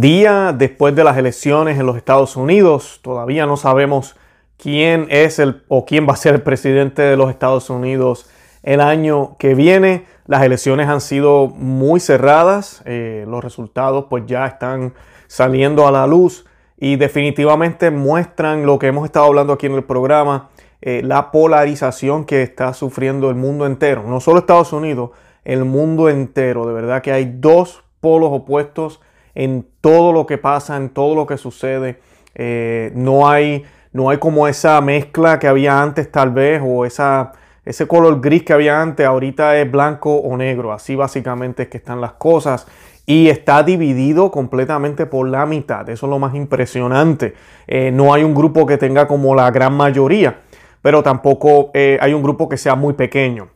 día después de las elecciones en los Estados Unidos. Todavía no sabemos quién es el o quién va a ser el presidente de los Estados Unidos el año que viene. Las elecciones han sido muy cerradas. Eh, los resultados pues ya están saliendo a la luz y definitivamente muestran lo que hemos estado hablando aquí en el programa, eh, la polarización que está sufriendo el mundo entero. No solo Estados Unidos, el mundo entero. De verdad que hay dos polos opuestos en todo lo que pasa, en todo lo que sucede. Eh, no, hay, no hay como esa mezcla que había antes tal vez o esa, ese color gris que había antes. Ahorita es blanco o negro. Así básicamente es que están las cosas. Y está dividido completamente por la mitad. Eso es lo más impresionante. Eh, no hay un grupo que tenga como la gran mayoría. Pero tampoco eh, hay un grupo que sea muy pequeño.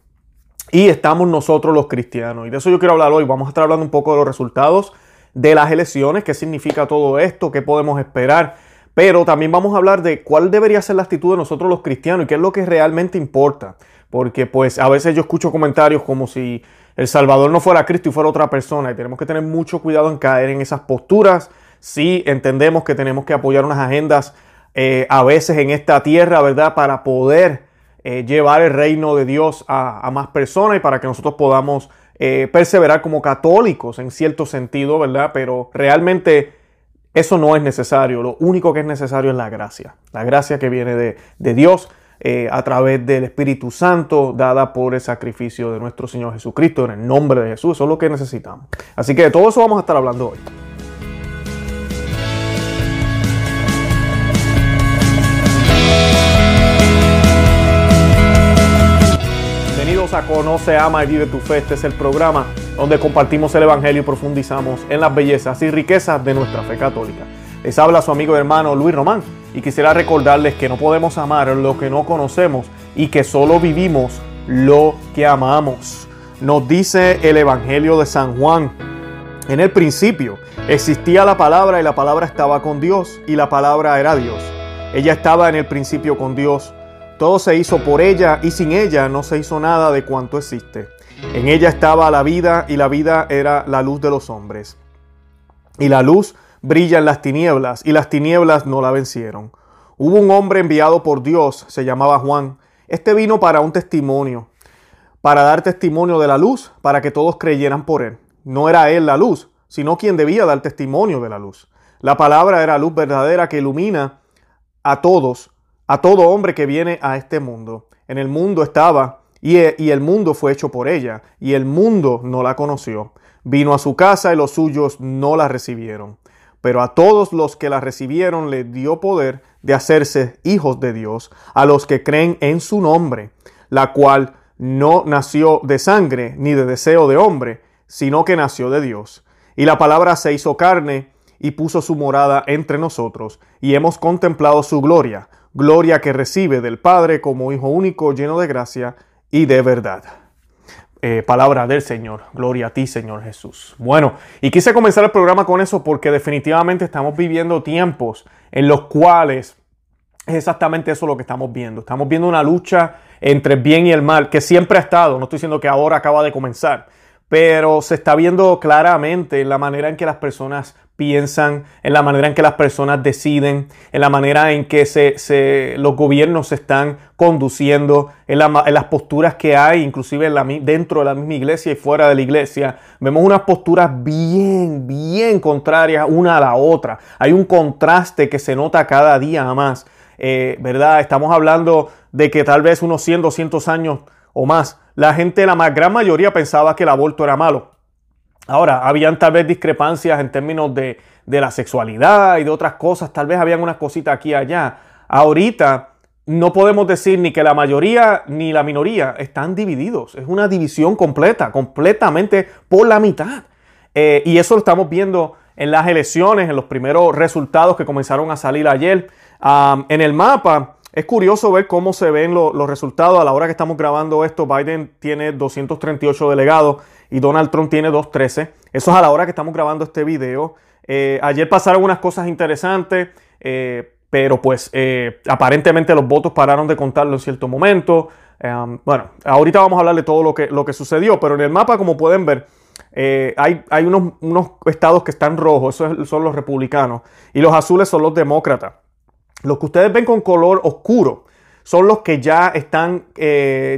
Y estamos nosotros los cristianos. Y de eso yo quiero hablar hoy. Vamos a estar hablando un poco de los resultados de las elecciones, qué significa todo esto, qué podemos esperar. Pero también vamos a hablar de cuál debería ser la actitud de nosotros los cristianos y qué es lo que realmente importa. Porque pues a veces yo escucho comentarios como si el Salvador no fuera Cristo y fuera otra persona. Y tenemos que tener mucho cuidado en caer en esas posturas. Sí entendemos que tenemos que apoyar unas agendas eh, a veces en esta tierra, ¿verdad? Para poder eh, llevar el reino de Dios a, más personas y para que nosotros podamos eh, perseverar como católicos en cierto sentido, ¿verdad? Pero realmente eso no es necesario. Lo único que es necesario es la gracia. La gracia que viene de, Dios eh, a través del Espíritu Santo dada por el sacrificio de nuestro Señor Jesucristo en el nombre de Jesús. Eso es lo que necesitamos. Así que de todo eso vamos a estar hablando hoy. A Conoce, Ama y Vive tu Fe. Este es el programa donde compartimos el Evangelio y profundizamos en las bellezas y riquezas de nuestra fe católica. Les habla su amigo y hermano Luis Román y quisiera recordarles que no podemos amar lo que no conocemos y que solo vivimos lo que amamos. Nos dice el Evangelio de San Juan. En el principio existía la palabra y la palabra estaba con Dios y la palabra era Dios. Ella estaba en el principio con Dios. Todo se hizo por ella y sin ella no se hizo nada de cuanto existe. En ella estaba la vida y la vida era la luz de los hombres. Y la luz brilla en las tinieblas y las tinieblas no la vencieron. Hubo un hombre enviado por Dios, se llamaba Juan. Este vino para un testimonio, para dar testimonio de la luz, para que todos creyeran por él. No era él la luz, sino quien debía dar testimonio de la luz. La palabra era luz verdadera que ilumina a todos a todo hombre que viene a este mundo. En el mundo estaba y, el mundo fue hecho por ella y el mundo no la conoció. Vino a su casa y los suyos no la recibieron. Pero a todos los que la recibieron le dio poder de hacerse hijos de Dios, a los que creen en su nombre, la cual no nació de sangre ni de deseo de hombre, sino que nació de Dios. Y la palabra se hizo carne y puso su morada entre nosotros, y hemos contemplado su gloria, gloria que recibe del Padre como Hijo único, lleno de gracia y de verdad. Eh, palabra del Señor. Gloria a ti, Señor Jesús. Bueno, y quise comenzar el programa con eso porque definitivamente estamos viviendo tiempos en los cuales es exactamente eso lo que estamos viendo. Estamos viendo una lucha entre el bien y el mal que siempre ha estado. No estoy diciendo que ahora acaba de comenzar, pero se está viendo claramente en la manera en que las personas piensan, en la manera en que las personas deciden, en la manera en que se, los gobiernos se están conduciendo, en, las posturas que hay, inclusive dentro de la misma iglesia y fuera de la iglesia. Vemos unas posturas bien, bien contrarias una a la otra. Hay un contraste que se nota cada día más, eh, ¿verdad? Estamos hablando de que tal vez unos 100, 200 años o más, la gente, la más gran mayoría pensaba que el aborto era malo. Ahora, habían tal vez discrepancias en términos de, la sexualidad y de otras cosas, tal vez habían unas cositas aquí y allá. Ahorita no podemos decir ni que la mayoría ni la minoría están divididos. Es una división completa, completamente por la mitad. Eh, y eso lo estamos viendo en las elecciones, en los primeros resultados que comenzaron a salir ayer. en el mapa, es curioso ver cómo se ven los resultados. A la hora que estamos grabando esto, Biden tiene 238 delegados y Donald Trump tiene 2.13. Eso es a la hora que estamos grabando este video. Eh, ayer pasaron unas cosas interesantes, eh, pero pues eh, aparentemente los votos pararon de contarlo en cierto momento. bueno, ahorita vamos a hablar de todo lo que, lo que sucedió, pero en el mapa, como pueden ver, hay, hay unos, unos, estados que están rojos, esos son los republicanos, y los azules son los demócratas. Los que ustedes ven con color oscuro son los que ya están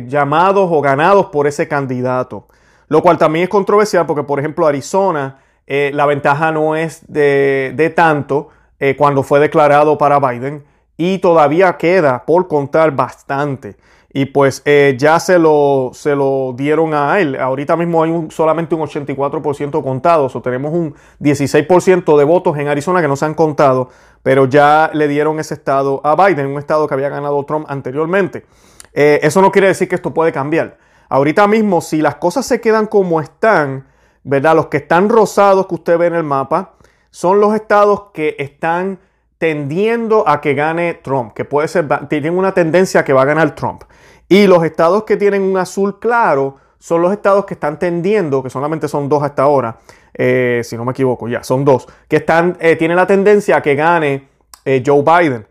llamados o ganados por ese candidato. Lo cual también es controversial porque, por ejemplo, Arizona, eh, la ventaja no es de, tanto cuando fue declarado para Biden y todavía queda por contar bastante y pues eh, ya se lo, se lo dieron a él. Ahorita mismo hay solamente un 84% contado, o tenemos un 16% de votos en Arizona que no se han contado, pero ya le dieron ese estado a Biden, un estado que había ganado Trump anteriormente. Eh, eso no quiere decir que esto puede cambiar. Ahorita mismo, si las cosas se quedan como están, ¿verdad? Los que están rosados que usted ve en el mapa son los estados que están tendiendo a que gane Trump, que puede ser, tienen una tendencia a que va a ganar Trump. Y los estados que tienen un azul claro son los estados que están tendiendo, que solamente son dos hasta ahora, eh, si no me equivoco, ya, son dos, que están, eh, tienen la tendencia a que gane eh, Joe Biden.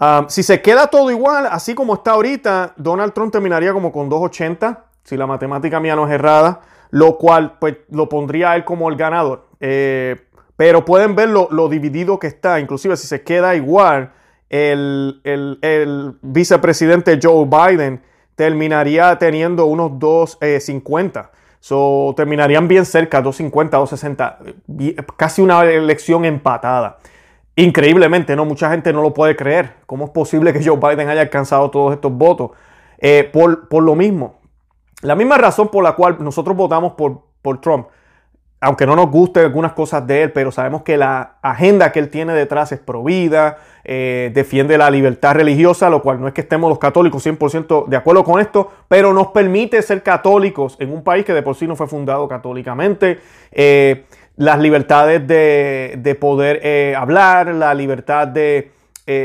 Um, si se queda todo igual, así como está ahorita, Donald Trump terminaría como con 280, si la matemática mía no es errada, lo cual pues, lo pondría él como el ganador. pero pueden ver lo, dividido que está, inclusive si se queda igual, el, vicepresidente Joe Biden terminaría teniendo unos 2.50. Eh, terminarían bien cerca, 2.50, 2.60. Casi una elección empatada. Increíblemente, ¿no? Mucha gente no lo puede creer. ¿Cómo es posible que Joe Biden haya alcanzado todos estos votos? Eh, por, por, lo mismo. La misma razón por la cual nosotros votamos por, por Trump aunque no nos guste algunas cosas de él, pero sabemos que la agenda que él tiene detrás es provida, eh, defiende la libertad religiosa, lo cual no es que estemos los católicos 100% de acuerdo con esto, pero nos permite ser católicos en un país que de por sí no fue fundado católicamente. Eh, las libertades de, poder eh, hablar, la libertad de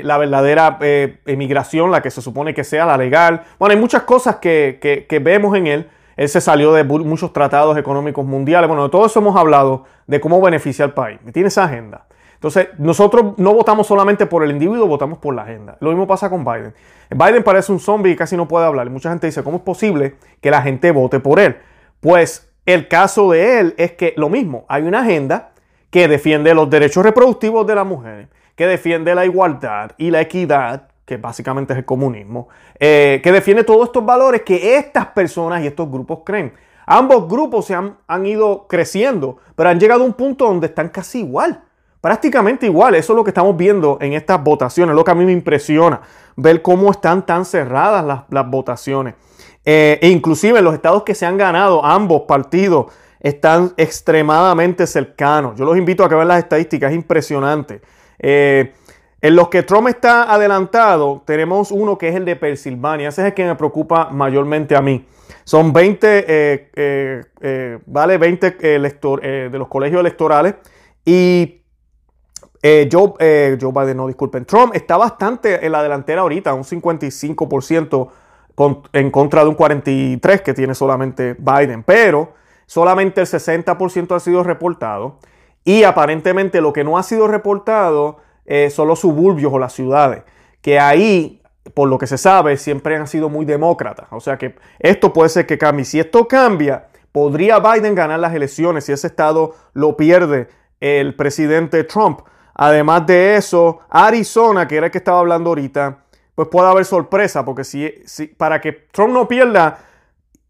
la verdadera emigración, la que se supone que sea la legal. Bueno, hay muchas cosas que, que vemos en él él se salió de muchos tratados económicos mundiales. Bueno, de todo eso hemos hablado, de cómo beneficia al país. Tiene esa agenda. Entonces, nosotros no votamos solamente por el individuo, votamos por la agenda. Lo mismo pasa con Biden. Biden parece un zombie y casi no puede hablar. Mucha gente dice, ¿cómo es posible que la gente vote por él? Pues el caso de él es que lo mismo, hay una agenda que defiende los derechos reproductivos de las mujeres, que defiende la igualdad y la equidad, que básicamente es el comunismo, eh, que defiende todos estos valores que estas personas y estos grupos creen. Ambos grupos se han, han, ido creciendo, pero han llegado a un punto donde están casi igual, prácticamente igual. Eso es lo que estamos viendo en estas votaciones, lo que a mí me impresiona, ver cómo están tan cerradas las, las votaciones. Eh, e inclusive en los estados que se han ganado, ambos partidos están extremadamente cercanos. Yo los invito a que vean las estadísticas, es impresionante. Eh, en los que Trump está adelantado, tenemos uno que es el de Pensilvania. Ese es el que me preocupa mayormente a mí. Son 20, eh, eh, eh, vale, 20 de los colegios electorales. Y Joe, Joe, Biden, no disculpen, Trump está bastante en la delantera ahorita, un 55% en contra de un 43% que tiene solamente Biden. Pero solamente el 60% ha sido reportado. Y aparentemente lo que no ha sido reportado eh, son los suburbios o las ciudades, que ahí, por lo que se sabe, siempre han sido muy demócratas. O sea que esto puede ser que cambie. Si esto cambia, podría Biden ganar las elecciones si ese estado lo pierde el presidente Trump. Además de eso, Arizona, que era el que estaba hablando ahorita, pues puede haber sorpresa, porque si, si para que Trump no pierda,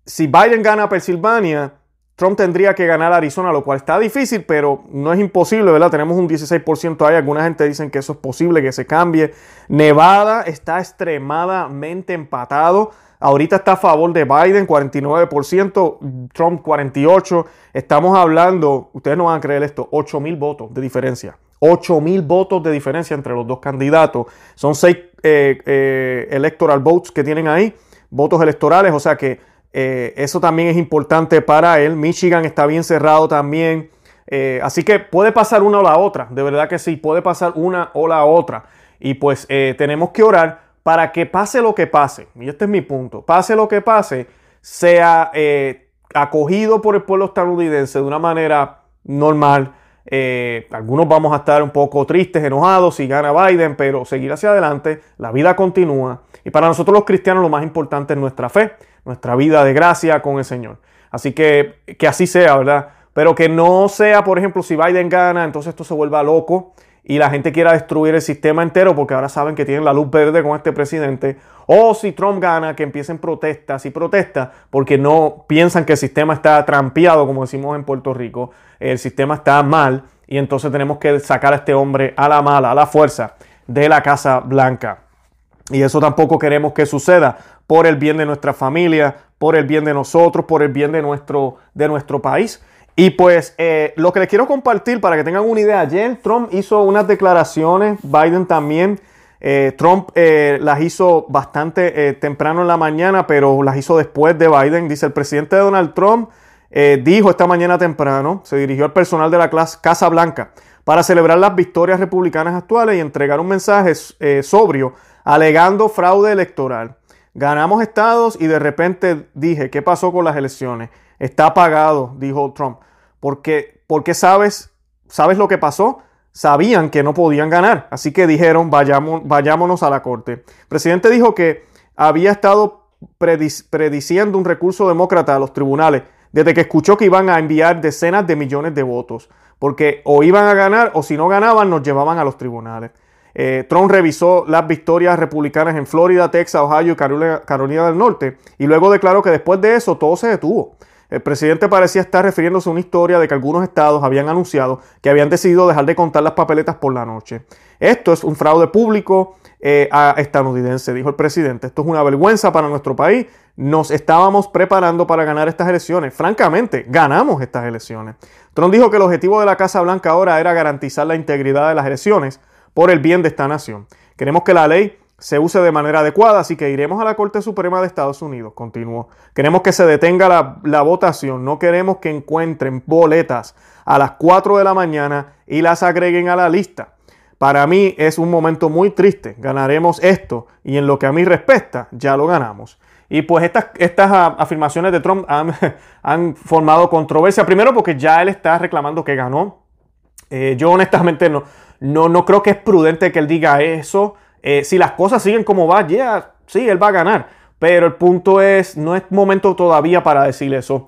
si Biden gana Pensilvania, Trump tendría que ganar Arizona, lo cual está difícil, pero no es imposible, ¿verdad? Tenemos un 16% ahí. Alguna gente dicen que eso es posible, que se cambie. Nevada está extremadamente empatado. Ahorita está a favor de Biden, 49%, Trump 48%. Estamos hablando, ustedes no van a creer esto, 8 mil votos de diferencia. 8 mil votos de diferencia entre los dos candidatos. Son 6 eh, eh, electoral votes que tienen ahí, votos electorales, o sea que eh, eso también es importante para él. Michigan está bien cerrado también. Eh, así que puede pasar una o la otra. De verdad que sí, puede pasar una o la otra. Y pues eh, tenemos que orar para que pase lo que pase. Y este es mi punto. Pase lo que pase, sea acogido por el pueblo estadounidense de una manera normal. algunos vamos a estar un poco tristes, enojados si gana Biden, pero seguir hacia adelante, la vida continúa. Y para nosotros los cristianos lo más importante es nuestra fe nuestra vida de gracia con el Señor. Así que que así sea, ¿verdad? pero que no sea, por ejemplo, si Biden gana, entonces esto se vuelva loco y la gente quiera destruir el sistema entero porque ahora saben que tienen la luz verde con este presidente. O si Trump gana, que empiecen protestas y protestas porque no piensan que el sistema está trampeado, como decimos en Puerto Rico. El sistema está mal y entonces tenemos que sacar a este hombre a la mala, a la fuerza de la Casa Blanca. Y eso tampoco queremos que suceda por el bien de nuestra familia, por el bien de nosotros, por el bien de nuestro, de nuestro país. Y pues eh, lo que les quiero compartir para que tengan una idea, ayer Trump hizo unas declaraciones, Biden también, eh, Trump eh, las hizo bastante temprano en la mañana, pero las hizo después de Biden. Dice, el presidente Donald Trump dijo esta mañana temprano, se dirigió al personal de la Casa Blanca para celebrar las victorias republicanas actuales y entregar un mensaje sobrio alegando fraude electoral. Ganamos estados y de repente dije, ¿qué pasó con las elecciones? Está apagado, dijo Trump. Porque, porque sabes, sabes lo que pasó. Sabían que no podían ganar, así que dijeron vayamos, vayámonos a la corte. El presidente dijo que había estado prediciendo un recurso demócrata a los tribunales desde que escuchó que iban a enviar decenas de millones de votos, porque o iban a ganar o si no ganaban nos llevaban a los tribunales. Eh, Trump revisó las victorias republicanas en Florida, Texas, Ohio y Carolina del Norte y luego declaró que después de eso todo se detuvo. El presidente parecía estar refiriéndose a una historia de que algunos estados habían anunciado que habían decidido dejar de contar las papeletas por la noche. Esto es un fraude público eh, estadounidense, dijo el presidente. Esto es una vergüenza para nuestro país. Nos estábamos preparando para ganar estas elecciones. Francamente, ganamos estas elecciones. Trump dijo que el objetivo de la Casa Blanca ahora era garantizar la integridad de las elecciones por el bien de esta nación. Queremos que la ley se use de manera adecuada, así que iremos a la Corte Suprema de Estados Unidos. Continuó. Queremos que se detenga la, votación, no queremos que encuentren boletas a las 4 de la mañana y las agreguen a la lista. Para mí es un momento muy triste. Ganaremos esto y en lo que a mí respecta, ya lo ganamos. Y pues estas, estas afirmaciones de Trump han, formado controversia. Primero porque ya él está reclamando que ganó. Eh, yo honestamente no, no, no creo que es prudente que él diga eso. Eh, si las cosas siguen como va, ya, sí, él va a ganar. Pero el punto es, no es momento todavía para decir eso.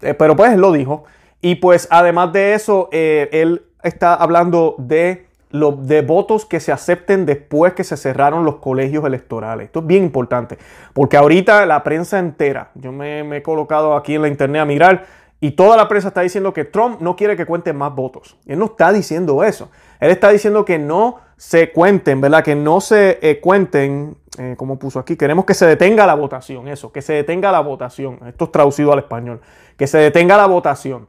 Eh, pero pues lo dijo. Y pues además de eso, eh, él está hablando de, lo, de votos que se acepten después que se cerraron los colegios electorales. Esto es bien importante. Porque ahorita la prensa entera, yo me, me he colocado aquí en la internet a mirar y toda la prensa está diciendo que Trump no quiere que cuenten más votos. Él no está diciendo eso. Él está diciendo que no se cuenten, ¿verdad? Que no se eh, cuenten, eh, como puso aquí, queremos que se detenga la votación, eso, que se detenga la votación. Esto es traducido al español. Que se detenga la votación.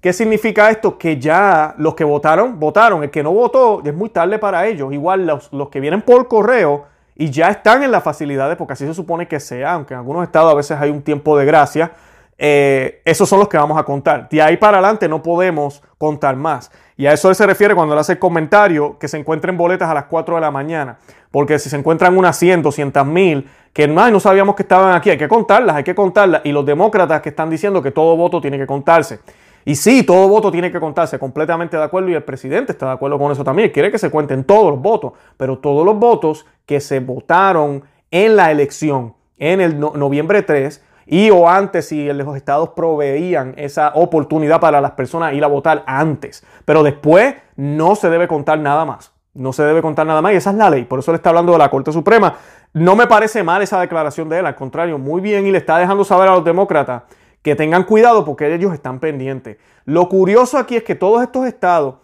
¿Qué significa esto? Que ya los que votaron, votaron. El que no votó, es muy tarde para ellos. Igual los, los que vienen por correo y ya están en las facilidades, porque así se supone que sea, aunque en algunos estados a veces hay un tiempo de gracia eh, esos son los que vamos a contar. De ahí para adelante no podemos contar más. Y a eso él se refiere cuando le hace el comentario que se encuentren boletas a las 4 de la mañana. Porque si se encuentran unas 100, 200 mil, que no, no sabíamos que estaban aquí, hay que contarlas, hay que contarlas. Y los demócratas que están diciendo que todo voto tiene que contarse. Y sí, todo voto tiene que contarse, completamente de acuerdo, y el presidente está de acuerdo con eso también. Quiere que se cuenten todos los votos, pero todos los votos que se votaron en la elección en el noviembre 3 y o antes si los estados proveían esa oportunidad para las personas ir a votar antes. Pero después no se debe contar nada más. No se debe contar nada más y esa es la ley. Por eso le está hablando de la Corte Suprema. No me parece mal esa declaración de él, al contrario, muy bien y le está dejando saber a los demócratas que tengan cuidado porque ellos están pendientes. Lo curioso aquí es que todos estos estados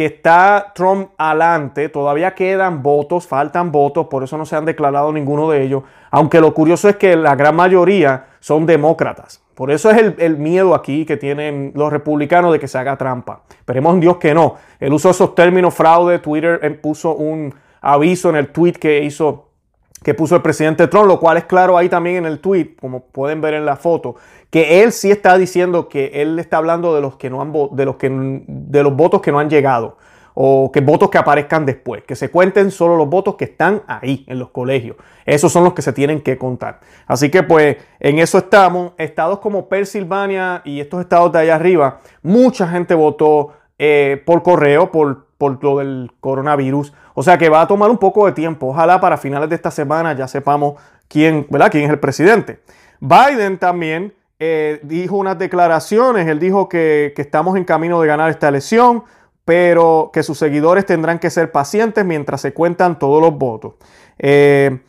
que está Trump adelante, todavía quedan votos, faltan votos, por eso no se han declarado ninguno de ellos, aunque lo curioso es que la gran mayoría son demócratas. Por eso es el, miedo aquí que tienen los republicanos de que se haga trampa. Esperemos en Dios que no. El uso de esos términos fraude, Twitter puso un aviso en el tweet que hizo que puso el presidente Trump, lo cual es claro ahí también en el tweet, como pueden ver en la foto, que él sí está diciendo que él está hablando de los que no han de los que de los votos que no han llegado o que votos que aparezcan después, que se cuenten solo los votos que están ahí en los colegios. Esos son los que se tienen que contar. Así que pues en eso estamos. Estados como Pensilvania y estos estados de allá arriba, mucha gente votó eh, por correo, por, por lo del coronavirus. O sea que va a tomar un poco de tiempo. Ojalá para finales de esta semana ya sepamos quién, ¿verdad? quién es el presidente. Biden también eh, dijo unas declaraciones, él dijo que, estamos en camino de ganar esta elección, pero que sus seguidores tendrán que ser pacientes mientras se cuentan todos los votos. Eh,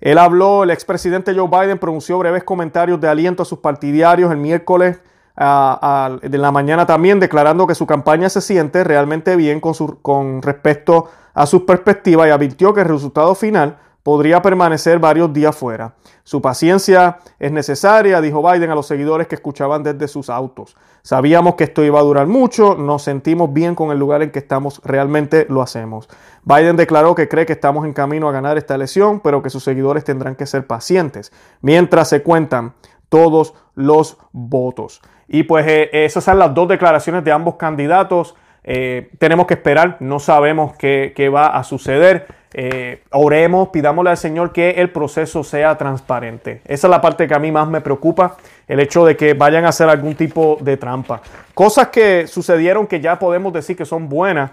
él habló, el expresidente Joe Biden pronunció breves comentarios de aliento a sus partidarios el miércoles de la mañana también, declarando que su campaña se siente realmente bien con, su, con respecto a sus perspectivas y advirtió que el resultado final podría permanecer varios días fuera. Su paciencia es necesaria, dijo Biden a los seguidores que escuchaban desde sus autos. Sabíamos que esto iba a durar mucho, nos sentimos bien con el lugar en que estamos, realmente lo hacemos. Biden declaró que cree que estamos en camino a ganar esta elección, pero que sus seguidores tendrán que ser pacientes mientras se cuentan todos los votos. Y pues eh, esas son las dos declaraciones de ambos candidatos. Eh, tenemos que esperar, no sabemos qué, qué va a suceder. Eh, oremos, pidámosle al Señor que el proceso sea transparente. Esa es la parte que a mí más me preocupa, el hecho de que vayan a hacer algún tipo de trampa. Cosas que sucedieron que ya podemos decir que son buenas.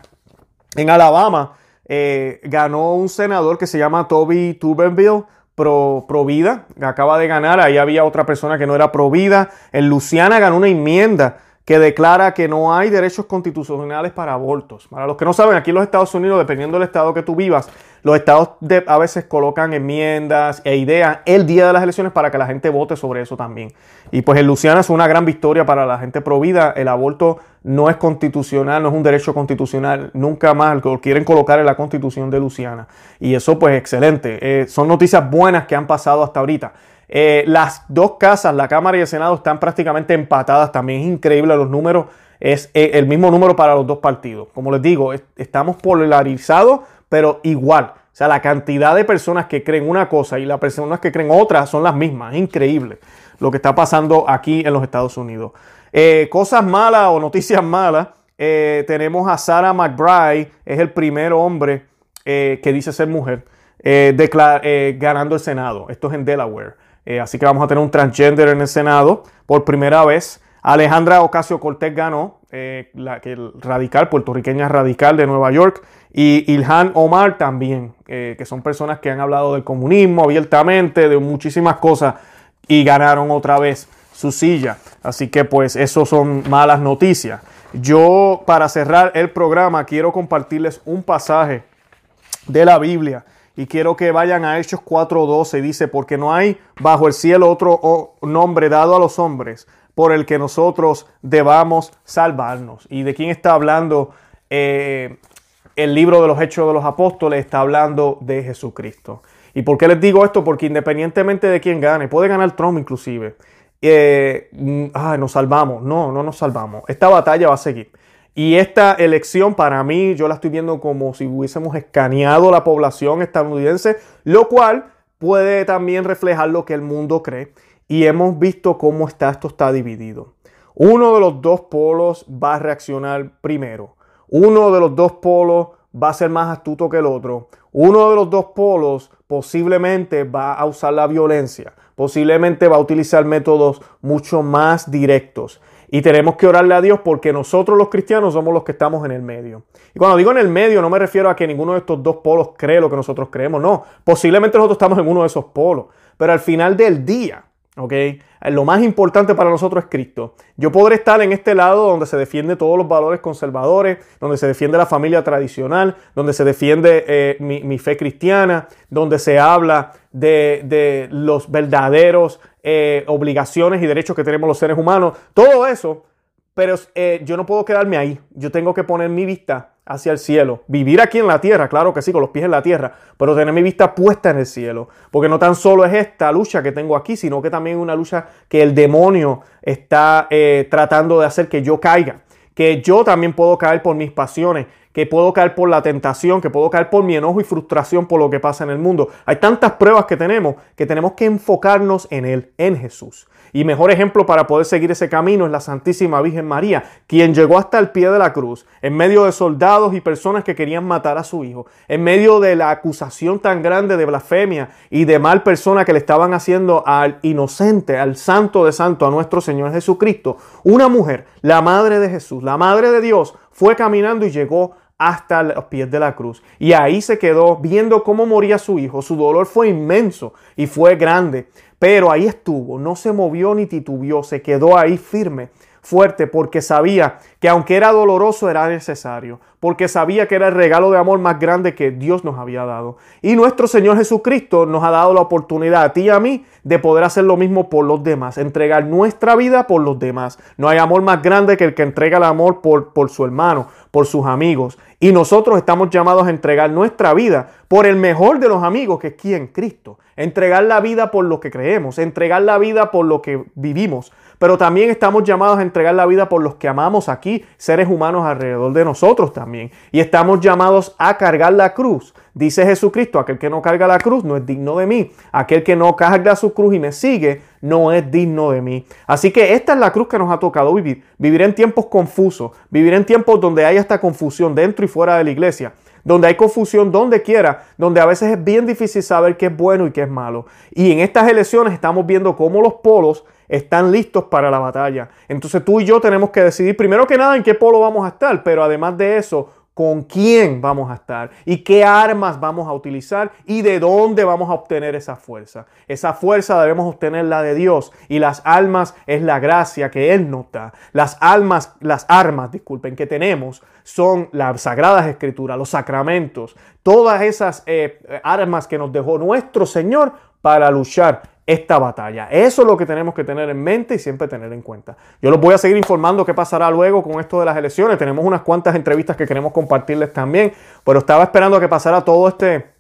En Alabama eh, ganó un senador que se llama Toby Tuberville. Pro, pro, vida, acaba de ganar, ahí había otra persona que no era pro vida. En Luciana ganó una enmienda que declara que no hay derechos constitucionales para abortos. Para los que no saben, aquí en los Estados Unidos, dependiendo del estado que tú vivas, los estados a veces colocan enmiendas e ideas el día de las elecciones para que la gente vote sobre eso también. Y pues en Luciana es una gran victoria para la gente provida. El aborto no es constitucional, no es un derecho constitucional, nunca más lo quieren colocar en la constitución de Luciana. Y eso pues excelente. Eh, son noticias buenas que han pasado hasta ahorita. Eh, las dos casas, la Cámara y el Senado, están prácticamente empatadas. También es increíble los números. Es eh, el mismo número para los dos partidos. Como les digo, estamos polarizados, pero igual. O sea, la cantidad de personas que creen una cosa y las personas que creen otra son las mismas. Es increíble lo que está pasando aquí en los Estados Unidos. Eh, cosas malas o noticias malas. tenemos a Sarah McBride, es el primer hombre que dice ser mujer, ganando el Senado. Esto es en Delaware. Eh, así que vamos a tener un transgender en el Senado por primera vez. Alejandra Ocasio Cortés ganó, eh, la, que radical, puertorriqueña radical de Nueva York, y Ilhan Omar también, eh, que son personas que han hablado del comunismo abiertamente, de muchísimas cosas, y ganaron otra vez su silla. Así que pues eso son malas noticias. Yo para cerrar el programa quiero compartirles un pasaje de la Biblia y quiero que vayan a Hechos 4.12. Dice, porque no hay bajo el cielo otro nombre dado a los hombres por el que nosotros debamos salvarnos. ¿Y de quién está hablando eh, el libro de los Hechos de los Apóstoles? Está hablando de Jesucristo. ¿Y por qué les digo esto? Porque independientemente de quién gane, puede ganar Trump inclusive. Eh, mm, nos salvamos. No, no nos salvamos. Esta batalla va a seguir. Y esta elección para mí yo la estoy viendo como si hubiésemos escaneado la población estadounidense, lo cual puede también reflejar lo que el mundo cree. Y hemos visto cómo está, esto está dividido. Uno de los dos polos va a reaccionar primero. Uno de los dos polos va a ser más astuto que el otro. Uno de los dos polos posiblemente va a usar la violencia. Posiblemente va a utilizar métodos mucho más directos. Y tenemos que orarle a Dios porque nosotros los cristianos somos los que estamos en el medio. Y cuando digo en el medio no me refiero a que ninguno de estos dos polos cree lo que nosotros creemos, no. Posiblemente nosotros estamos en uno de esos polos. Pero al final del día, ¿ok? Lo más importante para nosotros es Cristo. Yo podré estar en este lado donde se defiende todos los valores conservadores, donde se defiende la familia tradicional, donde se defiende eh, mi, fe cristiana, donde se habla de, de los verdaderos eh, obligaciones y derechos que tenemos los seres humanos, todo eso, pero eh, yo no puedo quedarme ahí, yo tengo que poner mi vista hacia el cielo, vivir aquí en la tierra, claro que sí, con los pies en la tierra, pero tener mi vista puesta en el cielo, porque no tan solo es esta lucha que tengo aquí, sino que también es una lucha que el demonio está eh, tratando de hacer que yo caiga, que yo también puedo caer por mis pasiones, que puedo caer por la tentación, que puedo caer por mi enojo y frustración por lo que pasa en el mundo. Hay tantas pruebas que tenemos que tenemos que enfocarnos en Él, en Jesús. Y mejor ejemplo para poder seguir ese camino es la Santísima Virgen María, quien llegó hasta el pie de la cruz, en medio de soldados y personas que querían matar a su hijo, en medio de la acusación tan grande de blasfemia y de mal persona que le estaban haciendo al inocente, al santo de santo, a nuestro Señor Jesucristo. Una mujer, la madre de Jesús, la madre de Dios, fue caminando y llegó hasta los pies de la cruz. Y ahí se quedó viendo cómo moría su hijo. Su dolor fue inmenso y fue grande. pero ahí estuvo, no se movió ni titubeó, se quedó ahí firme fuerte porque sabía que aunque era doloroso era necesario, porque sabía que era el regalo de amor más grande que Dios nos había dado. Y nuestro Señor Jesucristo nos ha dado la oportunidad a ti y a mí de poder hacer lo mismo por los demás, entregar nuestra vida por los demás. No hay amor más grande que el que entrega el amor por, por su hermano, por sus amigos. Y nosotros estamos llamados a entregar nuestra vida por el mejor de los amigos, que es quien Cristo. Entregar la vida por lo que creemos, entregar la vida por lo que vivimos, pero también estamos llamados a entregar la vida por los que amamos aquí, seres humanos alrededor de nosotros también. Y estamos llamados a cargar la cruz. Dice Jesucristo, aquel que no carga la cruz no es digno de mí. Aquel que no carga su cruz y me sigue no es digno de mí. Así que esta es la cruz que nos ha tocado vivir. Vivir en tiempos confusos, vivir en tiempos donde hay esta confusión dentro y fuera de la iglesia donde hay confusión donde quiera, donde a veces es bien difícil saber qué es bueno y qué es malo. Y en estas elecciones estamos viendo cómo los polos están listos para la batalla. Entonces tú y yo tenemos que decidir primero que nada en qué polo vamos a estar, pero además de eso, con quién vamos a estar y qué armas vamos a utilizar y de dónde vamos a obtener esa fuerza. Esa fuerza debemos obtenerla de Dios y las almas es la gracia que Él nos da. Las almas, las armas, disculpen, que tenemos son las sagradas escrituras, los sacramentos, todas esas eh, armas que nos dejó nuestro Señor para luchar esta batalla. Eso es lo que tenemos que tener en mente y siempre tener en cuenta. Yo los voy a seguir informando qué pasará luego con esto de las elecciones. Tenemos unas cuantas entrevistas que queremos compartirles también, pero estaba esperando a que pasara todo este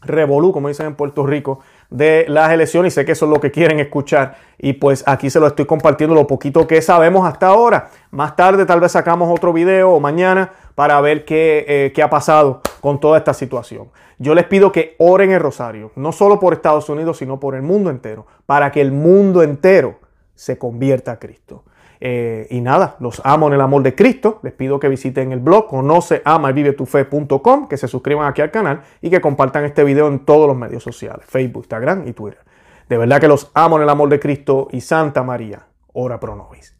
revolú, como dicen en Puerto Rico, de las elecciones y sé que eso es lo que quieren escuchar y pues aquí se lo estoy compartiendo lo poquito que sabemos hasta ahora. Más tarde tal vez sacamos otro video o mañana para ver qué, eh, qué ha pasado con toda esta situación. Yo les pido que oren el rosario, no solo por Estados Unidos, sino por el mundo entero, para que el mundo entero se convierta a Cristo. Eh, y nada, los amo en el amor de Cristo. Les pido que visiten el blog conoce ama que se suscriban aquí al canal y que compartan este video en todos los medios sociales, Facebook, Instagram y Twitter. De verdad que los amo en el amor de Cristo y Santa María, ora pro nobis.